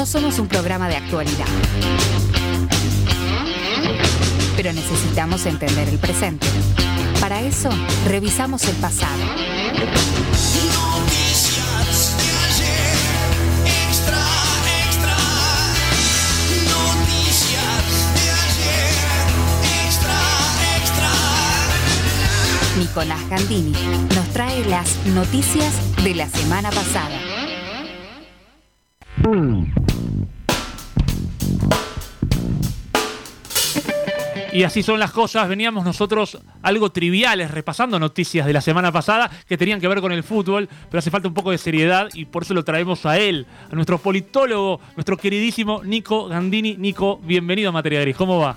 No somos un programa de actualidad. Pero necesitamos entender el presente. Para eso, revisamos el pasado. Noticias de ayer, extra, extra. Noticias de ayer, extra, extra. Nicolás Gandini nos trae las noticias de la semana pasada. Y así son las cosas. Veníamos nosotros algo triviales, repasando noticias de la semana pasada que tenían que ver con el fútbol, pero hace falta un poco de seriedad y por eso lo traemos a él, a nuestro politólogo, nuestro queridísimo Nico Gandini. Nico, bienvenido a Materia Gris. ¿Cómo va?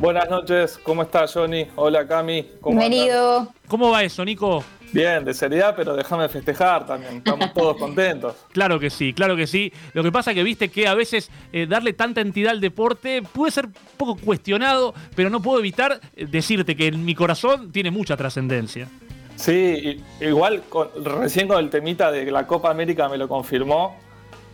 Buenas noches, ¿cómo estás Johnny? Hola Cami. ¿cómo andas? Bienvenido. ¿Cómo va eso, Nico? Bien, de seriedad, pero déjame festejar también. Estamos todos contentos. Claro que sí, claro que sí. Lo que pasa que viste que a veces eh, darle tanta entidad al deporte puede ser un poco cuestionado, pero no puedo evitar eh, decirte que en mi corazón tiene mucha trascendencia. Sí, igual con- recién con el temita de la Copa América me lo confirmó.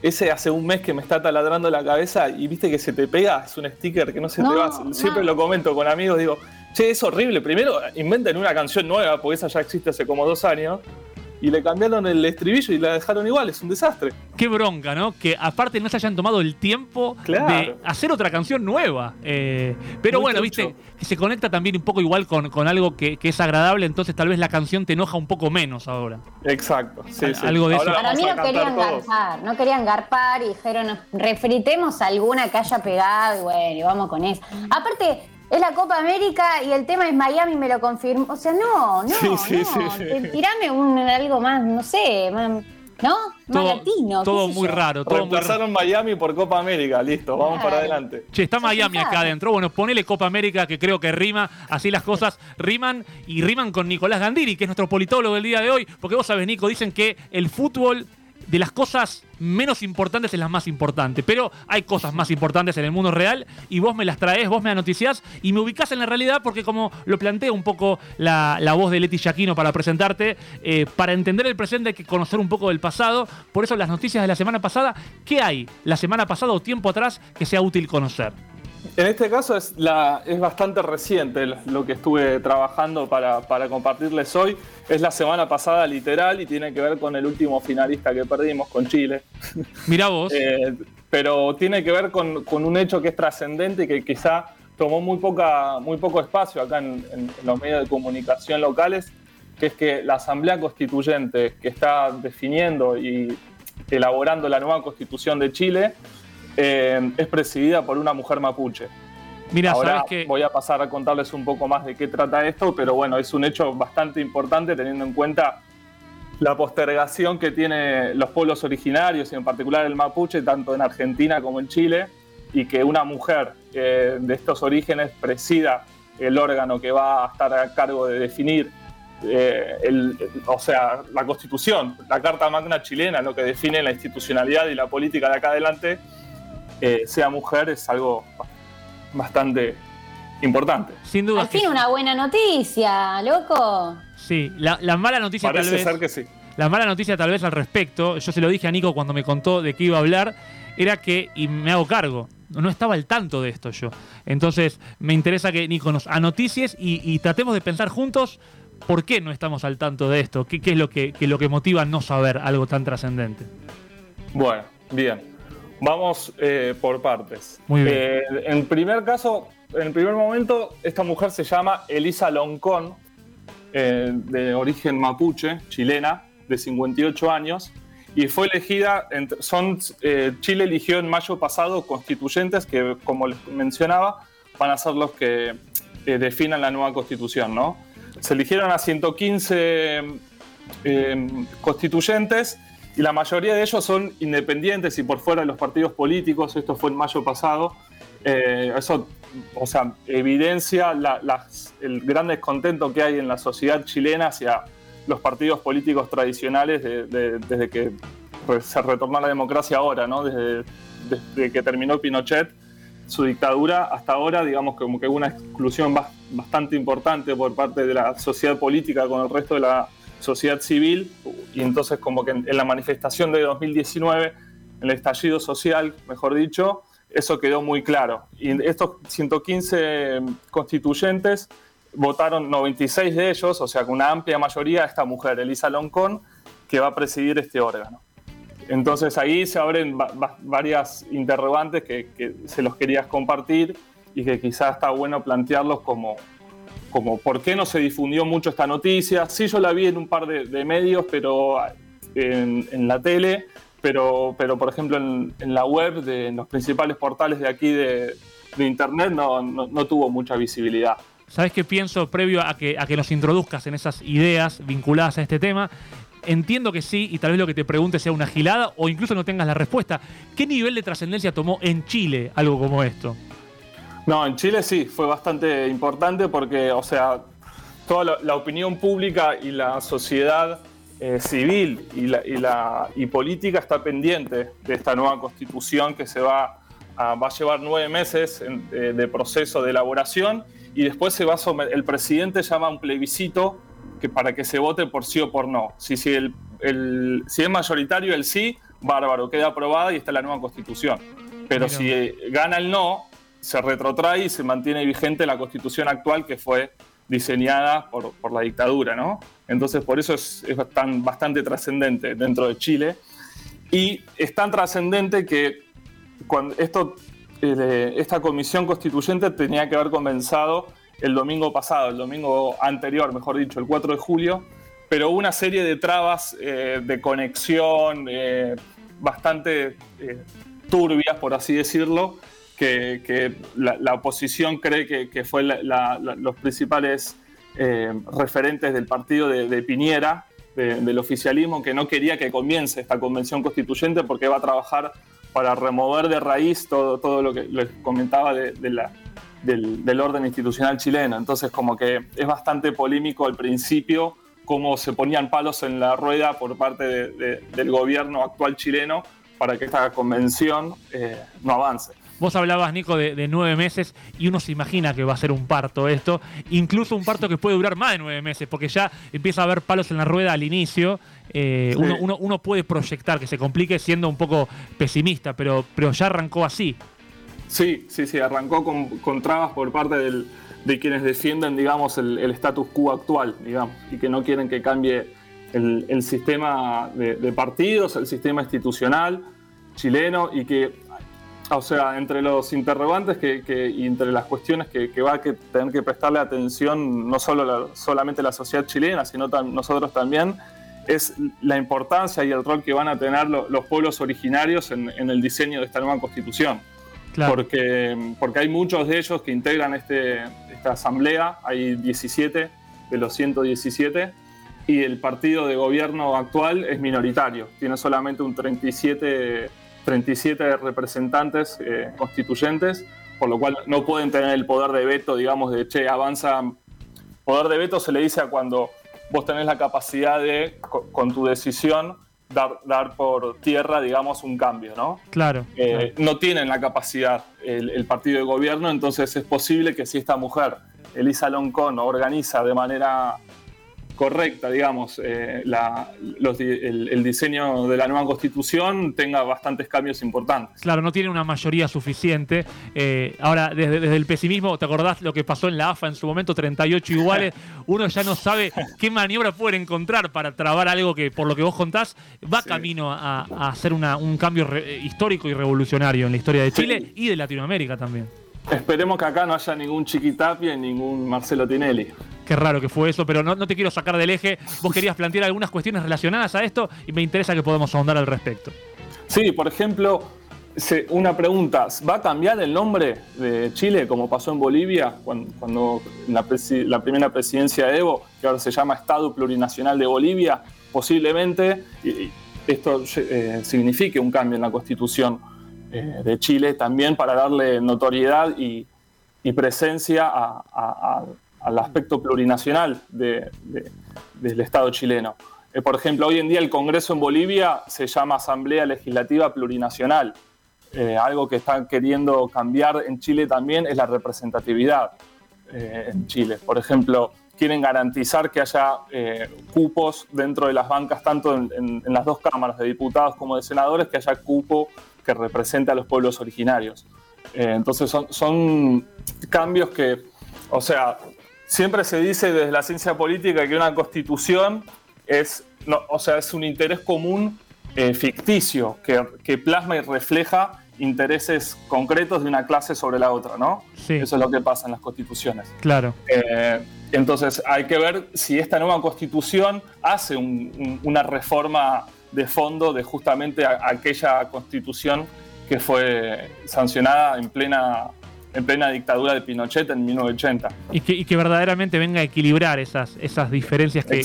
Ese hace un mes que me está taladrando la cabeza y viste que se te pega, es un sticker que no se te va. Siempre no. lo comento con amigos, digo, che, es horrible. Primero inventen una canción nueva, porque esa ya existe hace como dos años, y le cambiaron el estribillo y la dejaron igual, es un desastre. Qué bronca, ¿no? Que aparte no se hayan tomado el tiempo Claro. de hacer otra canción nueva. Eh, pero Muy bueno, trucho. viste, que se conecta también un poco igual con, con algo que, que es agradable, entonces tal vez la canción te enoja un poco menos ahora. Exacto, sí, sí. algo de Ahora eso. Para mí no querían todos. garpar, no querían garpar y dijeron, refritemos alguna que haya pegado y bueno, y vamos con eso. Aparte, es la Copa América y el tema es Miami, me lo confirmó. O sea, no, no, Sí, sí, no. sí, Tirame un, algo más, no sé, más- ¿no? Más Todo, latino. todo muy yo. raro, todo muy raro. Reemplazaron Miami por Copa América, listo, vamos para adelante. Che, está Miami acá adentro. Bueno, ponele Copa América, que creo que rima. Así las cosas riman y riman con Nicolás Gandini, que es nuestro politólogo del día de hoy. Porque vos sabés, Nico, dicen que el fútbol de las cosas menos importantes es las más importantes. Pero hay cosas más importantes en el mundo real y vos me las traes, vos me noticias y me ubicás en la realidad porque como lo plantea un poco la, la voz de Leti Yaquino para presentarte, eh, para entender el presente hay que conocer un poco del pasado. Por eso las noticias de la semana pasada, ¿qué hay la semana pasada o tiempo atrás que sea útil conocer? En este caso es, la, es bastante reciente lo que estuve trabajando para, para compartirles hoy. Es la semana pasada literal y tiene que ver con el último finalista que perdimos con Chile. Mirá vos. Eh, pero tiene que ver con, con un hecho que es trascendente y que quizá tomó muy, poca, muy poco espacio acá en, en- en los medios de comunicación locales, que es que la Asamblea Constituyente que está definiendo y elaborando la nueva constitución de Chile eh, es presidida por una mujer mapuche. Mira, Ahora sabes que. voy a pasar a contarles un poco más de qué trata esto, pero bueno, es un hecho bastante importante teniendo en cuenta la postergación que tienen los pueblos originarios y en particular el mapuche, tanto en Argentina como en Chile, y que una mujer eh, de estos orígenes presida el órgano que va a estar a cargo de definir, eh, el- el- o sea, la constitución, la Carta Magna chilena, lo que define la institucionalidad y la política de acá adelante, eh, sea mujer es algo bastante importante. Sin duda. Al fin sí. una buena noticia, loco. Sí, la, la mala noticia tal Parece vez. ser que sí. La mala noticia tal vez al respecto, yo se lo dije a Nico cuando me contó de qué iba a hablar, era que, y me hago cargo, no estaba al tanto de esto yo. Entonces, me interesa que Nico nos anoticies y, y tratemos de pensar juntos por qué no estamos al tanto de esto, qué, qué es lo que, que lo que motiva no saber algo tan trascendente. Bueno, bien. Vamos eh, por partes. Muy bien. Eh, en primer caso, en primer momento, esta mujer se llama Elisa Loncón, eh, de origen mapuche, chilena, de 58 años, y fue elegida, son, Chile eligió en mayo pasado constituyentes que, como les mencionaba, van a ser los que definan la nueva constitución, ¿no? Se eligieron a 115 eh, constituyentes y la mayoría de ellos son independientes y por fuera de los partidos políticos. Esto fue en mayo pasado. Eh, eso, o sea, evidencia la- el gran descontento que hay en la sociedad chilena hacia los partidos políticos tradicionales de- de- desde que se retornó la democracia ahora, ¿no? Desde, desde que terminó Pinochet su dictadura hasta ahora, digamos como que hubo una exclusión bas- bastante importante por parte de la sociedad política con el resto de la sociedad civil y entonces como que en, la manifestación de 2019 en el estallido social, mejor dicho, eso quedó muy claro. Y estos 115 constituyentes votaron 96 de ellos, o sea, con una amplia mayoría, esta mujer, Elisa Loncón, que va a presidir este órgano. Entonces ahí se abren va- va- varias interrogantes que, que se los querías compartir y que quizás está bueno plantearlos como, como por qué no se difundió mucho esta noticia. Sí, yo la vi en un par de, medios, pero en, en la tele, pero, pero por ejemplo en, la web, de, en los principales portales de aquí de, internet, no, no- no tuvo mucha visibilidad. ¿Sabes qué pienso previo a que, a que nos introduzcas en esas ideas vinculadas a este tema? Entiendo que sí, y tal vez lo que te pregunte sea una gilada o incluso no tengas la respuesta. ¿Qué nivel de trascendencia tomó en Chile algo como esto? No, en Chile sí, fue bastante importante porque, o sea, toda la, la opinión pública y la sociedad eh, civil y, la, y, la- y política está pendiente de esta nueva constitución que se va a, va a llevar nueve meses en- eh, de proceso de elaboración y después se va a someter, el presidente llama a un plebiscito que para que se vote por sí o por no. Si, si, el, el- si es mayoritario el sí, bárbaro, queda aprobada y está la nueva constitución. Pero Mira. si gana el no, se retrotrae y se mantiene vigente la constitución actual que fue diseñada por, por la dictadura, ¿no? Entonces, por eso es, es tan- bastante trascendente dentro de Chile. Y es tan trascendente que cuando esto, eh, esta comisión constituyente tenía que haber comenzado el domingo pasado, el domingo anterior, mejor dicho, el 4 de julio, pero una serie de trabas eh, de conexión eh, bastante turbias, por así decirlo, que, que la, la oposición cree que, que fue la- la- los principales eh, referentes del partido de, de Piñera, de- del oficialismo, que no quería que comience esta convención constituyente porque va a trabajar para remover de raíz todo, todo lo que les comentaba de, de la- del, del orden institucional chileno. Entonces, como que es bastante polémico al principio cómo se ponían palos en la rueda por parte de- de- del gobierno actual chileno para que esta convención eh, no avance. Vos hablabas, Nico, de, de nueve meses y uno se imagina que va a ser un parto esto, incluso un parto que puede durar más de nueve meses, porque ya empieza a haber palos en la rueda al inicio. Eh, Sí. uno, uno- uno puede proyectar que se complique siendo un poco pesimista, pero, pero ya arrancó así. Sí, sí, sí, arrancó con, con trabas por parte del- de quienes defienden, digamos, el, el status quo actual, digamos, y que no quieren que cambie el, el sistema de, de partidos, el sistema institucional chileno, y que, o sea, entre los interrogantes que, que- y entre las cuestiones que, que va a que tener que prestarle atención no solo la- solamente la sociedad chilena, sino tam- nosotros también, es la importancia y el rol que van a tener lo- los pueblos originarios en- en el diseño de esta nueva constitución Claro. porque, porque hay muchos de ellos que integran este, esta asamblea, hay 17 de los 117, y el partido de gobierno actual es minoritario, tiene solamente un 37, 37 representantes eh, constituyentes, por lo cual no pueden tener el poder de veto, digamos, de, che, avanza. Poder de veto se le dice a cuando vos tenés la capacidad de, co- con tu decisión, dar, dar por tierra, digamos, un cambio, ¿no? Claro. Eh, no tienen la capacidad el, el partido de gobierno, entonces es posible que si esta mujer, Elisa Loncón, organiza de manera correcta, digamos, eh, la- los el, el diseño de la nueva constitución, tenga bastantes cambios importantes. Claro, no tiene una mayoría suficiente. Eh, ahora, desde, desde el pesimismo, ¿te acordás lo que pasó en la AFA en su momento? 38 iguales. Uno ya no sabe qué maniobra pueden encontrar para trabar algo que, por lo que vos contás, va Sí. camino a, a hacer una- un cambio re- histórico y revolucionario en la historia de Chile y de Latinoamérica también. Esperemos que acá no haya ningún Chiquitapia y ningún Marcelo Tinelli. Qué raro que fue eso, pero no, no te quiero sacar del eje. Vos querías plantear algunas cuestiones relacionadas a esto y me interesa que podamos ahondar al respecto. Sí, por ejemplo, una pregunta, ¿va a cambiar el nombre de Chile como pasó en Bolivia cuando, la, la primera presidencia de Evo, que ahora se llama Estado Plurinacional de Bolivia? Posiblemente esto eh, signifique un cambio en la constitución eh, de Chile también para darle notoriedad y, y presencia a- a- a- al aspecto plurinacional de- de- del Estado chileno. Eh, por ejemplo, hoy en día el Congreso en Bolivia se llama Asamblea Legislativa Plurinacional. Eh, algo que están queriendo cambiar en Chile también es la representatividad eh, en Chile. Por ejemplo, quieren garantizar que haya eh, cupos dentro de las bancas, tanto en, en- en las dos cámaras de diputados como de senadores, que haya cupo que represente a los pueblos originarios. Eh, entonces son, son cambios que, o sea, siempre se dice desde la ciencia política que una constitución es, no, o sea, es un interés común eh, ficticio que, que plasma y refleja intereses concretos de una clase sobre la otra, ¿no? Sí. Eso es lo que pasa en las constituciones. Claro. Eh, entonces hay que ver si esta nueva constitución hace un- un- una reforma de fondo de justamente a- aquella constitución que fue sancionada en plena, en plena dictadura de Pinochet en 1980. Y que, y que verdaderamente venga a equilibrar esas, esas diferencias que-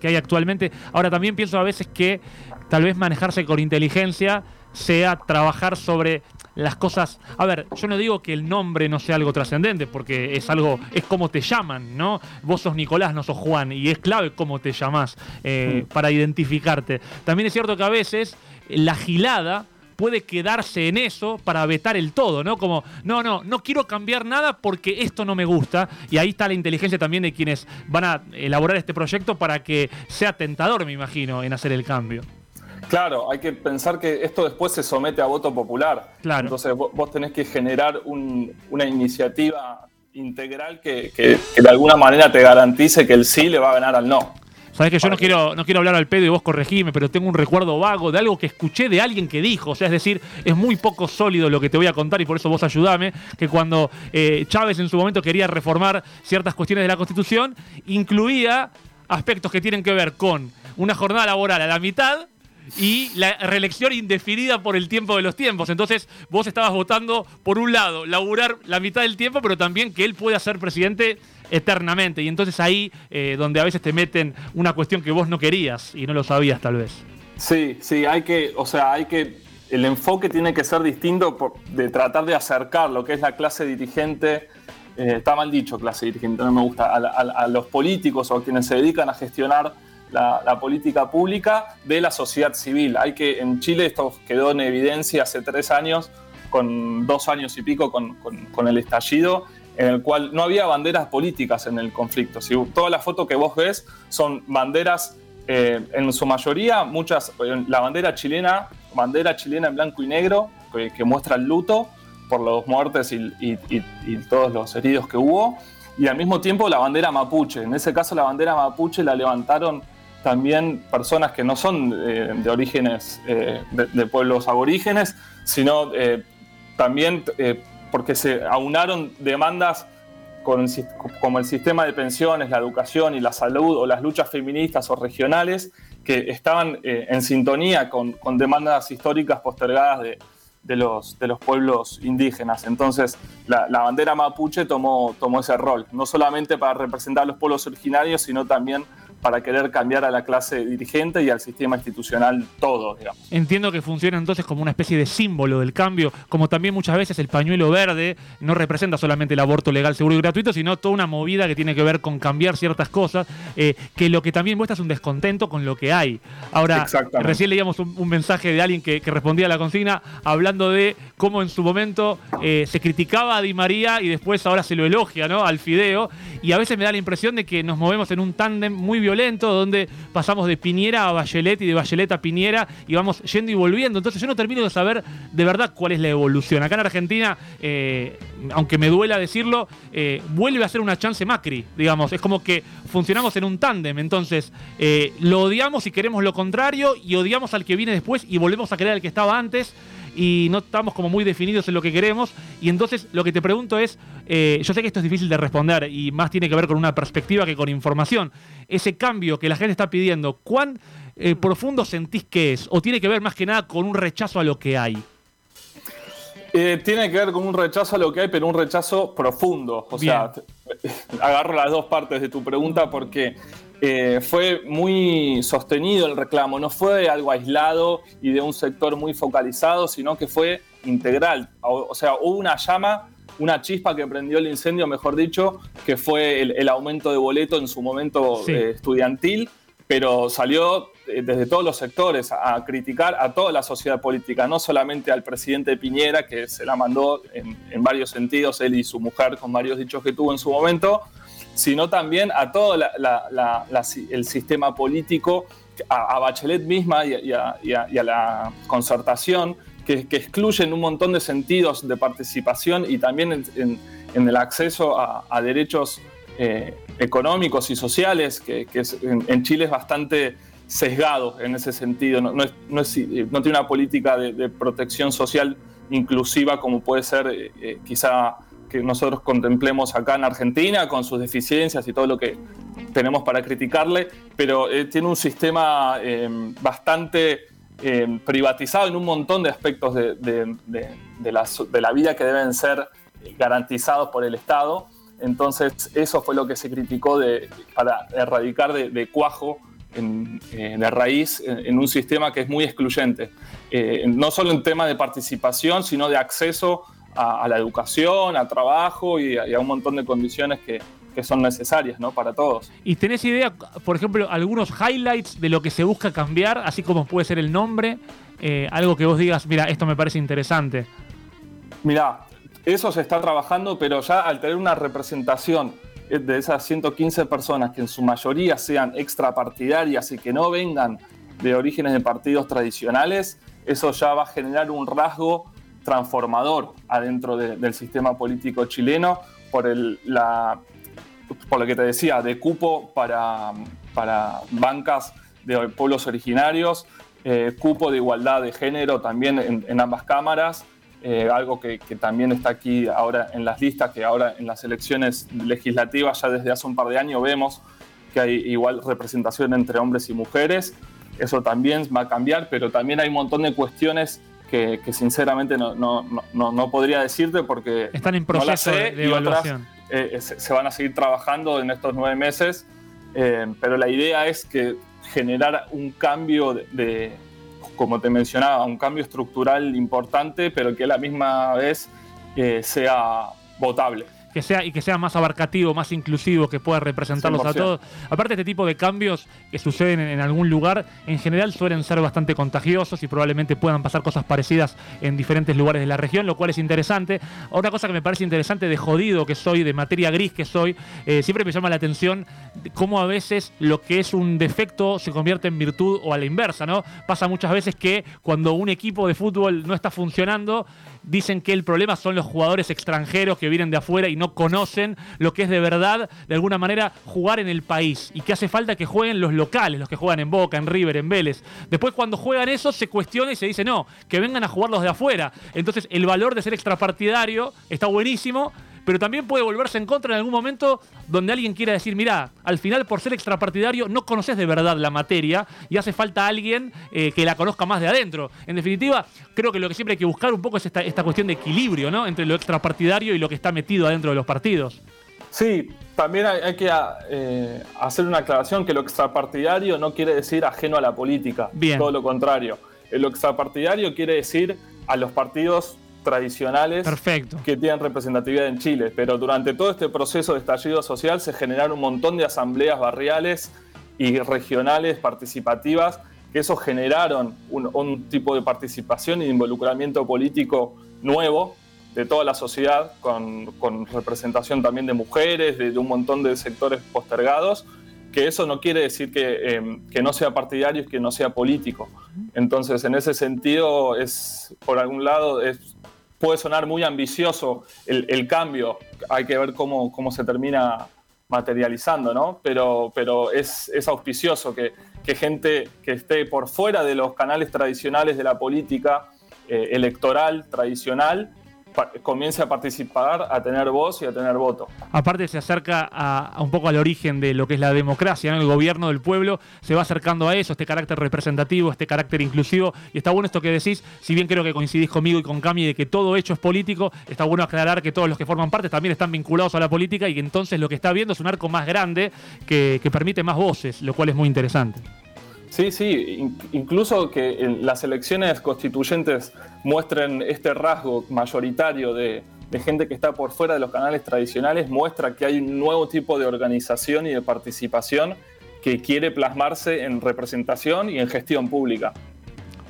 que hay actualmente. Ahora también pienso a veces que tal vez manejarse con inteligencia sea trabajar sobre las cosas. A ver, yo no digo que el nombre no sea algo trascendente, porque es algo, es como te llaman, ¿no? Vos sos Nicolás, no sos Juan, y es clave cómo te llamás eh, para identificarte. También es cierto que a veces la gilada puede quedarse en eso para vetar el todo, ¿no? Como, no, no, no quiero cambiar nada porque esto no me gusta. Y ahí está la inteligencia también de quienes van a elaborar este proyecto para que sea tentador, me imagino, en hacer el cambio. Claro, hay que pensar que esto después se somete a voto popular. Claro. Entonces vos, vos tenés que generar un- una iniciativa integral que, que- que de alguna manera te garantice que el sí le va a ganar al no. Sabes que yo no quiero, no quiero hablar al pedo y vos corregime, pero tengo un recuerdo vago de algo que escuché de alguien que dijo. O sea, es decir, es muy poco sólido lo que te voy a contar y por eso vos ayudame. Que cuando eh, Chávez en su momento quería reformar ciertas cuestiones de la Constitución, incluía aspectos que tienen que ver con una jornada laboral a la mitad y la reelección indefinida por el tiempo de los tiempos. Entonces, vos estabas votando, por un lado, laburar la mitad del tiempo, pero también que él pueda ser presidente eternamente. Y entonces ahí, eh, donde a veces te meten una cuestión que vos no querías y no lo sabías tal vez. Sí, sí, hay que, o sea, hay que, el enfoque tiene que ser distinto de tratar de acercar lo que es la clase dirigente, eh, está mal dicho clase dirigente, no me gusta, a, a los políticos o a quienes se dedican a gestionar la, la política pública de la sociedad civil. Hay que, en Chile esto quedó en evidencia hace tres años, con dos años y pico con, el estallido, en el cual no había banderas políticas en el conflicto. Si todas las fotos que vos ves son banderas eh, en su mayoría, muchas, eh, la bandera chilena, bandera chilena en blanco y negro, que, muestra el luto por los muertes y todos los heridos que hubo, y al mismo tiempo la bandera mapuche. En ese caso la bandera mapuche la levantaron también personas que no son eh, de orígenes, eh, de, pueblos aborígenes, sino eh, también porque se aunaron demandas como el sistema de pensiones, la educación y la salud o las luchas feministas o regionales que estaban en sintonía con, demandas históricas postergadas de, los, de los pueblos indígenas. Entonces, la, la bandera mapuche tomó, tomó ese rol, no solamente para representar a los pueblos originarios, sino también para querer cambiar a la clase dirigente y al sistema institucional todo, digamos. Entiendo que funciona entonces como una especie de símbolo del cambio, como también muchas veces el pañuelo verde no representa solamente el aborto legal, seguro y gratuito, sino toda una movida que tiene que ver con cambiar ciertas cosas, eh, que lo que también muestra es un descontento con lo que hay. Ahora, recién leíamos un, un mensaje de alguien que, que respondía a la consigna hablando de cómo en su momento eh, se criticaba a Di María y después ahora se lo elogia, ¿no? Al Fideo, y a veces me da la impresión de que nos movemos en un tándem muy violento donde pasamos de Piñera a Bachelet y de Bachelet a Piñera y vamos yendo y volviendo. Entonces yo no termino de saber de verdad cuál es la evolución. Acá en Argentina, eh, aunque me duela decirlo, eh, vuelve a ser una chance Macri, digamos. Es como que funcionamos en un tándem. Entonces eh, lo odiamos y queremos lo contrario y odiamos al que viene después y volvemos a querer al que estaba antes y no estamos como muy definidos en lo que queremos. Y entonces lo que te pregunto es, eh, yo sé que esto es difícil de responder y más tiene que ver con una perspectiva que con información. Ese cambio que la gente está pidiendo, ¿cuán eh, profundo sentís que es? ¿O tiene que ver más que nada con un rechazo a lo que hay? Eh, tiene que ver con un rechazo a lo que hay, pero un rechazo profundo. O sea, agarro las dos partes de tu pregunta porque eh, fue muy sostenido el reclamo, no fue algo aislado y de un sector muy focalizado, sino que fue integral. O, o sea, hubo una llama, una chispa que prendió el incendio, mejor dicho, que fue el, el aumento de boleto en su momento Sí. eh, estudiantil, pero salió eh, desde todos los sectores a, a criticar a toda la sociedad política, no solamente al presidente Piñera, que se la mandó en, en varios sentidos, él y su mujer, con varios dichos que tuvo en su momento, sino también a todo la- la- la- el sistema político, a, a Bachelet misma y a, y a- y a- y a la concertación, que, que excluyen un montón de sentidos de participación y también en, en- en el acceso a, a derechos eh, económicos y sociales, que, que es- en, en Chile es bastante sesgado en ese sentido. No, no es- no es- eh, no tiene una política de, de protección social inclusiva como puede ser eh, eh, quizá que nosotros contemplemos acá en Argentina, con sus deficiencias y todo lo que tenemos para criticarle, pero eh, tiene un sistema eh, bastante eh, privatizado en un montón de aspectos de, de- la, de la vida que deben ser garantizados por el Estado. Entonces, eso fue lo que se criticó para erradicar de, cuajo, en, de raíz, en, un sistema que es muy excluyente. No solo en tema de participación, sino de acceso a, a la educación, a trabajo y a, y a un montón de condiciones que, que son necesarias ¿no? para todos. ¿Y tenés idea, por ejemplo, algunos highlights de lo que se busca cambiar, así como puede ser el nombre? Eh, algo que vos digas, mira, esto me parece interesante. Mirá, eso se está trabajando, pero ya al tener una representación eh, de esas 115 personas que en su mayoría sean extrapartidarias y que no vengan de orígenes de partidos tradicionales, eso ya va a generar un rasgo transformador adentro de- del sistema político chileno por, el, la, por lo que te decía, de cupo para, para bancas de pueblos originarios, eh, cupo de igualdad de género también en, en ambas cámaras, eh, algo que, que también está aquí ahora en las listas, que ahora en las elecciones legislativas ya desde hace un par de años vemos que hay igual representación entre hombres y mujeres. Eso también va a cambiar, pero también hay un montón de cuestiones que, que sinceramente no, no, no- no, podría decirte porque Están en proceso sé de, y otras, evaluación. eh, se, se van a seguir trabajando en estos nueve meses, eh, pero la idea es que generar un cambio de, de, como te mencionaba, un cambio estructural importante, pero que a la misma vez eh, sea votable. Que sea y que sea más abarcativo, más inclusivo, que pueda representarlos a 100%. todos. Aparte, este tipo de cambios que suceden en, en algún lugar, en general suelen ser bastante contagiosos y probablemente puedan pasar cosas parecidas en diferentes lugares de la región, lo cual es interesante. Otra cosa que me parece interesante de jodido que soy, de materia gris que soy, eh, siempre me llama la atención cómo a veces lo que es un defecto se convierte en virtud o a la inversa, ¿no? Pasa muchas veces que cuando un equipo de fútbol no está funcionando, dicen que el problema son los jugadores extranjeros que vienen de afuera y no conocen lo que es de verdad, de alguna manera, jugar en el país y que hace falta que jueguen los locales, los que juegan en Boca, en River, en Vélez. Después cuando juegan eso se cuestiona y se dice no, que vengan a jugar los de afuera. Entonces el valor de ser extrapartidario está buenísimo, pero también puede volverse en contra en algún momento donde alguien quiera decir, mira, al final por ser extrapartidario no conoces de verdad la materia y hace falta alguien eh, que la conozca más de adentro. En definitiva, creo que lo que siempre hay que buscar un poco es esta, esta cuestión de equilibrio, ¿no? Entre lo extrapartidario y lo que está metido adentro de los partidos. Sí, también hay, hay que eh, hacer una aclaración que lo extrapartidario no quiere decir ajeno a la política, Bien. todo lo contrario. Eh, Lo extrapartidario quiere decir a los partidos tradicionales Perfecto. que tienen representatividad en Chile, pero durante todo este proceso de estallido social se generaron un montón de asambleas barriales y regionales participativas, que eso generaron un, un tipo de participación e involucramiento político nuevo de toda la sociedad, con, con representación también de mujeres, de, de un montón de sectores postergados, que eso no quiere decir que, eh, que no sea partidario y que no sea político. Entonces, en ese sentido, es, por algún lado, es, puede sonar muy ambicioso el, cambio, hay que ver cómo, cómo se termina materializando, ¿no? Pero, pero es, es auspicioso que, que gente que esté por fuera de los canales tradicionales de la política eh, electoral tradicional comience a participar, a tener voz y a tener voto. Aparte se acerca a, un poco al origen de lo que es la democracia, el gobierno del pueblo se va acercando a eso, este carácter representativo, este carácter inclusivo. Y está bueno esto que decís, si bien creo que coincidís conmigo y con Cami de que todo hecho es político, está bueno aclarar que todos los que forman parte también están vinculados a la política y que entonces lo que está viendo es un arco más grande que permite más voces, lo cual es muy interesante. Sí, sí, in- incluso que las elecciones constituyentes muestren este rasgo mayoritario de, de gente que está por fuera de los canales tradicionales, muestra que hay un nuevo tipo de organización y de participación que quiere plasmarse en representación y en gestión pública.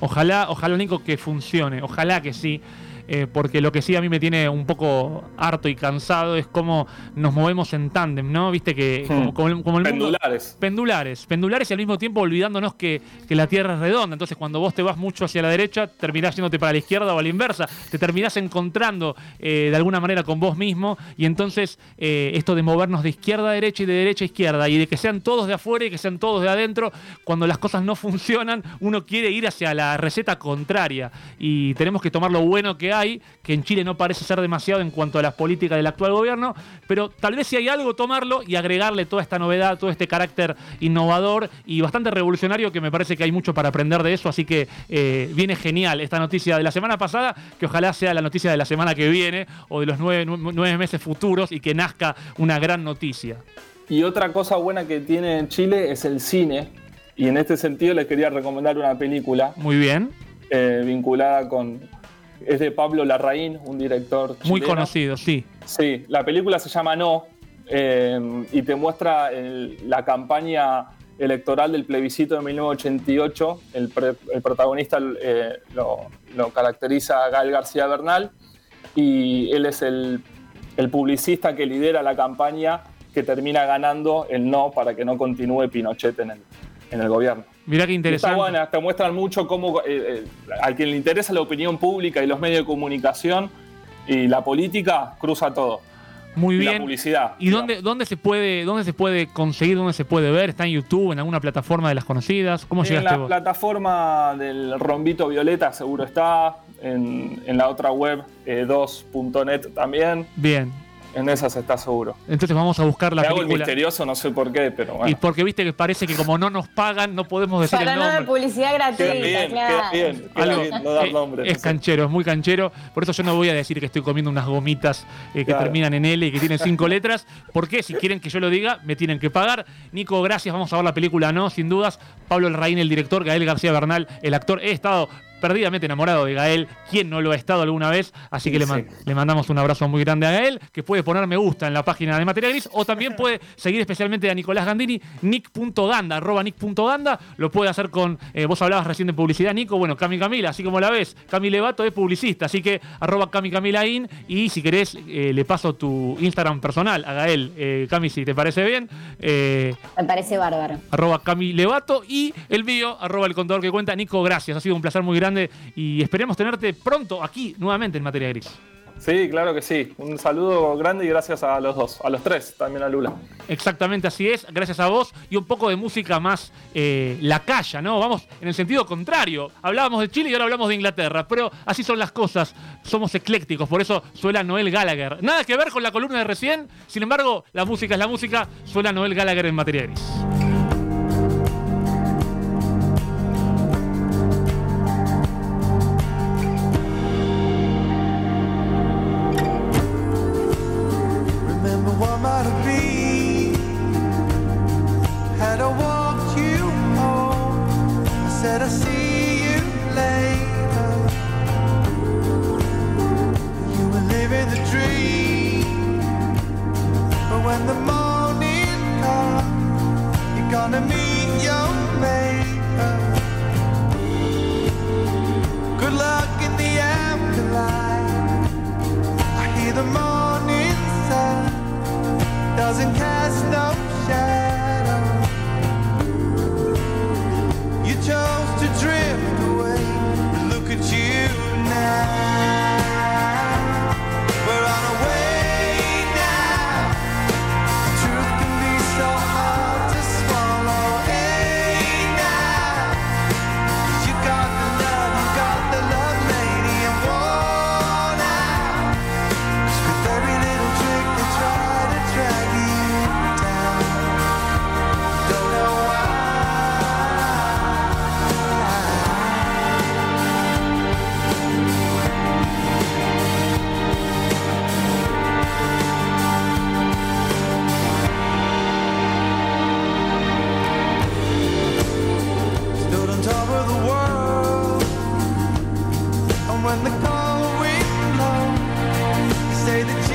Ojalá, ojalá, Nico, que funcione. Ojalá que sí. Eh, porque lo que sí a mí me tiene un poco harto y cansado es cómo nos movemos en tándem, ¿no? Viste que como, Hmm. como el, como el mundo- Pendulares. Pendulares, pendulares y al mismo tiempo olvidándonos que, que la Tierra es redonda. Entonces, cuando vos te vas mucho hacia la derecha, terminás yéndote para la izquierda o a la inversa. Te terminás encontrando eh, de alguna manera con vos mismo. Y entonces, eh, esto de movernos de izquierda a derecha y de derecha a izquierda, y de que sean todos de afuera y que sean todos de adentro, cuando las cosas no funcionan, uno quiere ir hacia la receta contraria. Y tenemos que tomar lo bueno que hay, que en Chile no parece ser demasiado en cuanto a las políticas del actual gobierno, pero tal vez si hay algo, tomarlo y agregarle toda esta novedad, todo este carácter innovador y bastante revolucionario que me parece que hay mucho para aprender de eso, así que eh, viene genial esta noticia de la semana pasada, que ojalá sea la noticia de la semana que viene o de los nueve, nu- nueve meses futuros y que nazca una gran noticia. Y otra cosa buena que tiene Chile es el cine. Y en este sentido les quería recomendar una película Muy bien, eh, vinculada con... Es de Pablo Larraín, un director muy chileno. conocido, sí. Sí, la película se llama No eh, y te muestra el- la campaña electoral del plebiscito de 1988. El, pre- el protagonista eh, lo, lo caracteriza Gael García Bernal y él es el, el publicista que lidera la campaña que termina ganando el no para que no continúe Pinochet en el, en el gobierno. Mirá qué Y Está interesante. buena, te muestran mucho cómo eh, eh, a quien le interesa la opinión pública y los medios de comunicación y la política cruza todo. Muy Y la bien. publicidad. ¿Y dónde, dónde, se puede, dónde se puede conseguir, dónde se puede ver? ¿Está en YouTube, en alguna plataforma de las conocidas? ¿Cómo En llegaste la vos? plataforma del Rombito Violeta seguro está, en, en la otra web eh, 2.net también, Bien. En esas está seguro. Entonces vamos a buscar la Me hago el película. misterioso, no sé por qué, pero Y porque viste que parece que como no nos pagan, no podemos decir Para el nombre. publicidad gratuita, bien, claro. queda bien, queda Algo- bien no dar nombres. es canchero, es muy canchero. Por eso yo no voy a decir que estoy comiendo unas gomitas eh, que Claro. terminan en L y que tienen cinco letras. Porque si quieren que yo lo diga, me tienen que pagar. Nico, gracias. Vamos a ver la película, ¿no? Sin dudas. Pablo El Raín, el director. Gael García Bernal, el actor. He estado perdidamente enamorado de Gael. ¿Quién no lo ha estado alguna vez? Así que le, man- Sí. le mandamos un abrazo muy grande a Gael, que puede poner me gusta en la página de Materia Gris, o también puede seguir especialmente a Nicolás Gandini, nick.ganda, arroba nick.ganda, lo puede hacer con, eh, vos hablabas recién de publicidad, Nico, bueno, Cami Camila, así como la ves, Cami Levato es publicista, así que arroba Cami Camila in, y si querés eh, le paso tu Instagram personal a Gael, eh, Cami, si te parece bien, eh, Me parece bárbaro. arroba Cami Levato y el mío, arroba el contador que cuenta. Nico, gracias, ha sido un placer muy grande y esperemos tenerte pronto aquí nuevamente en Materia Gris. Sí, claro que sí. Un saludo grande y gracias a los dos, a los tres, también a Lula. Exactamente así es, gracias a vos y un poco de música más eh, lacaya, ¿no? Vamos en el sentido contrario. Hablábamos de Chile y ahora hablamos de Inglaterra, pero así son las cosas, somos eclécticos, por eso suena Noel Gallagher. Nada que ver con la columna de recién, sin embargo, la música es la música, suena Noel Gallagher en materia gris. The morning sun. Doesn't cast when the cold wind blows. Say that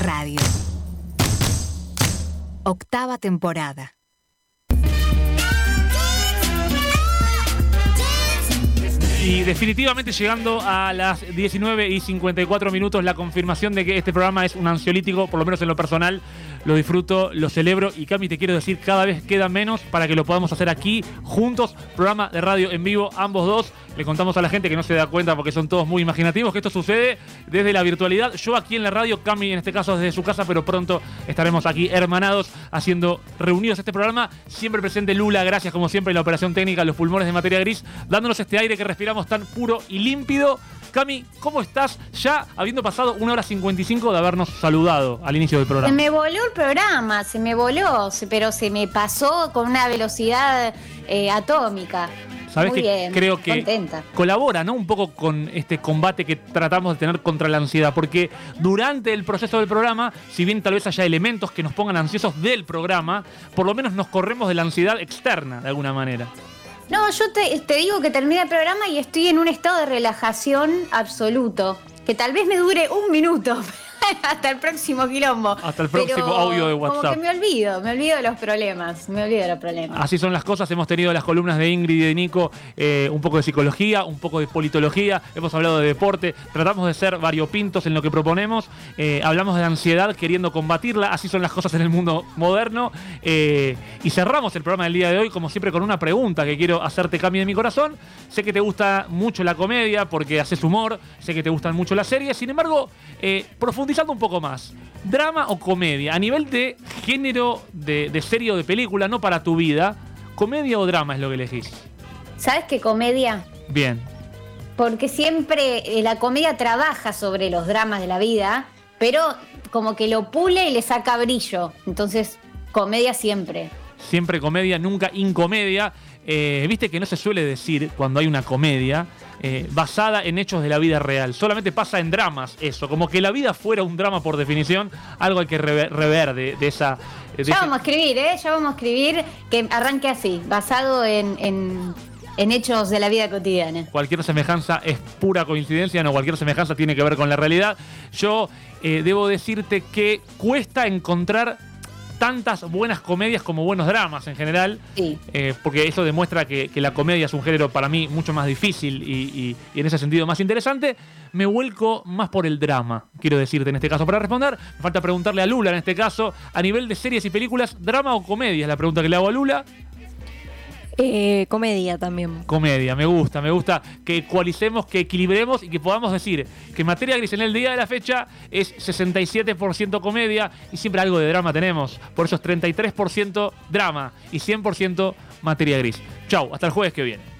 Radio. Octava temporada. Y definitivamente llegando a las 19 y 54 minutos la confirmación de que este programa es un ansiolítico, por lo menos en lo personal, lo disfruto, lo celebro y Cami te quiero decir, cada vez queda menos para que lo podamos hacer aquí juntos, programa de radio en vivo, ambos dos. Le contamos a la gente que no se da cuenta porque son todos muy imaginativos que esto sucede desde la virtualidad. Yo aquí en la radio, Cami en este caso desde su casa, pero pronto estaremos aquí hermanados haciendo reunidos este programa. Siempre presente Lula, gracias como siempre en la operación técnica, los pulmones de materia gris, dándonos este aire que respiramos tan puro y límpido. Cami, ¿cómo estás? Ya habiendo pasado una hora 55 de habernos saludado al inicio del Se programa. me voló el programa, se me voló, se- pero se me pasó con una velocidad eh, atómica. ¿Sabes Muy que bien, creo que contenta. colabora, ¿no? Un poco con este combate que tratamos de tener contra la ansiedad, porque durante el proceso del programa, si bien tal vez haya elementos que nos pongan ansiosos del programa, por lo menos nos corremos de la ansiedad externa de alguna manera. No, yo te, te digo que termina el programa y estoy en un estado de relajación absoluto. Que tal vez me dure un minuto hasta el próximo quilombo. Hasta el próximo Pero audio de Como WhatsApp. que me olvido, me olvido de los problemas. Me olvido de los problemas. Así son las cosas. Hemos tenido las columnas de Ingrid y de Nico, eh, un poco de psicología, un poco de politología. Hemos hablado de deporte. Tratamos de ser variopintos en lo que proponemos. Eh, hablamos de ansiedad queriendo combatirla. Así son las cosas en el mundo moderno. Eh, y cerramos el programa del día de hoy, como siempre, con una pregunta que quiero hacerte, Cami, de mi corazón. Sé que te gusta mucho la comedia porque haces humor. Sé que te gustan mucho las series. Sin embargo, eh, un poco más. ¿Drama o comedia? A nivel de género de, de serie o de película, no para tu vida. ¿Comedia o drama es lo que elegís? ¿Sabes qué comedia? Bien. Porque siempre eh, la comedia trabaja sobre los dramas de la vida, pero como que lo pule y le saca brillo. Entonces, comedia siempre. Siempre comedia, nunca incomedia. Eh, Viste que no se suele decir cuando hay una comedia eh, basada en hechos de la vida real. Solamente pasa en dramas eso. Como que la vida fuera un drama por definición. Algo hay que rever, de, de esa... de Ya ese- vamos a escribir, ¿eh? Ya vamos a escribir que arranque así, basado en, en- en hechos de la vida cotidiana. Cualquier semejanza es pura coincidencia, no cualquier semejanza tiene que ver con la realidad. Yo eh, debo decirte que cuesta encontrar tantas buenas comedias como buenos dramas en general. Sí. Eh, porque eso demuestra que, que la comedia es un género para mí mucho más difícil y, y- y en ese sentido más interesante. Me vuelco más por el drama, quiero decirte en este caso. Para responder, me falta preguntarle a Lula en este caso, a nivel de series y películas, ¿drama o comedia? Es la pregunta que le hago a Lula. Eh, comedia también. Comedia, me gusta, me gusta que ecualicemos, que equilibremos y que podamos decir que materia gris en el día de la fecha es 67% comedia y siempre algo de drama tenemos. Por eso es 33% drama y 100% materia gris. Chau, hasta el jueves que viene.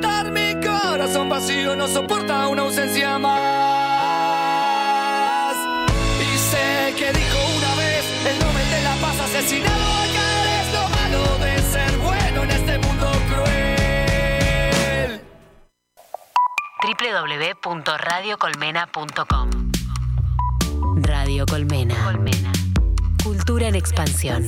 Corazón vacío no soporta una ausencia más. Y sé que dijo una vez el Nobel de la Paz asesinado acá es lo malo de ser bueno en este mundo cruel. www.radiocolmena.com Radio Colmena. Colmena. Cultura en expansión.